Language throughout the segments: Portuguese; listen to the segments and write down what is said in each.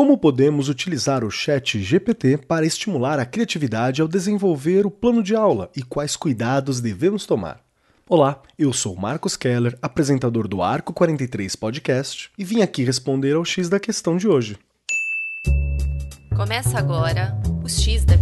Como podemos utilizar o Chat GPT para estimular a criatividade ao desenvolver o plano de aula e quais cuidados devemos tomar? Olá, eu sou Marcos Keller, apresentador do Arco 43 Podcast, e vim aqui responder ao X da questão de hoje. Começa agora o X da.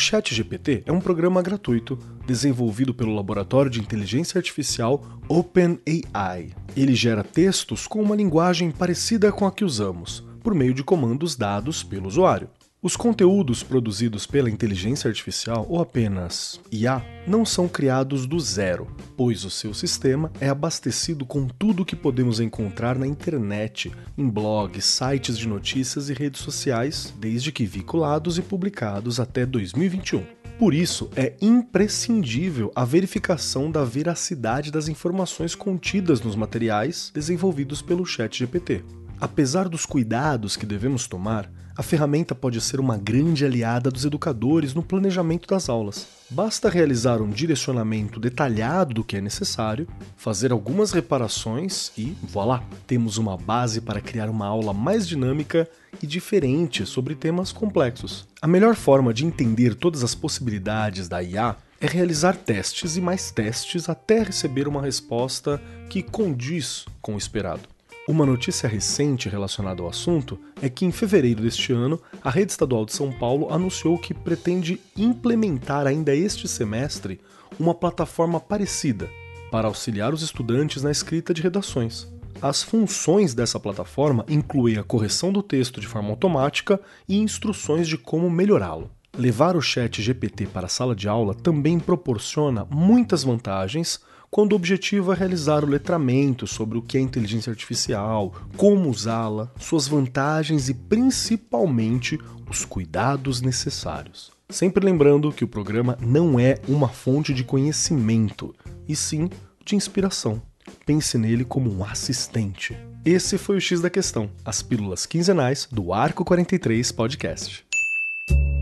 O ChatGPT é um programa gratuito desenvolvido pelo laboratório de inteligência artificial OpenAI. Ele gera textos com uma linguagem parecida com a que usamos, por meio de comandos dados pelo usuário. Os conteúdos produzidos pela inteligência artificial ou apenas IA não são criados do zero, pois o seu sistema é abastecido com tudo o que podemos encontrar na internet, em blogs, sites de notícias e redes sociais, desde que vinculados e publicados até 2021. Por isso, é imprescindível a verificação da veracidade das informações contidas nos materiais desenvolvidos pelo ChatGPT. Apesar dos cuidados que devemos tomar, a ferramenta pode ser uma grande aliada dos educadores no planejamento das aulas. Basta realizar um direcionamento detalhado do que é necessário, fazer algumas reparações e, voilà, temos uma base para criar uma aula mais dinâmica e diferente sobre temas complexos. A melhor forma de entender todas as possibilidades da IA é realizar testes e mais testes até receber uma resposta que condiz com o esperado. Uma notícia recente relacionada ao assunto é que em fevereiro deste ano, a Rede Estadual de São Paulo anunciou que pretende implementar ainda este semestre uma plataforma parecida para auxiliar os estudantes na escrita de redações. As funções dessa plataforma incluem a correção do texto de forma automática e instruções de como melhorá-lo. Levar o chat GPT para a sala de aula também proporciona muitas vantagens quando o objetivo é realizar o letramento sobre o que é inteligência artificial, como usá-la, suas vantagens e principalmente os cuidados necessários. Sempre lembrando que o programa não é uma fonte de conhecimento, e sim de inspiração. Pense nele como um assistente. Esse foi o X da Questão, as pílulas quinzenais do Arco 43 Podcast.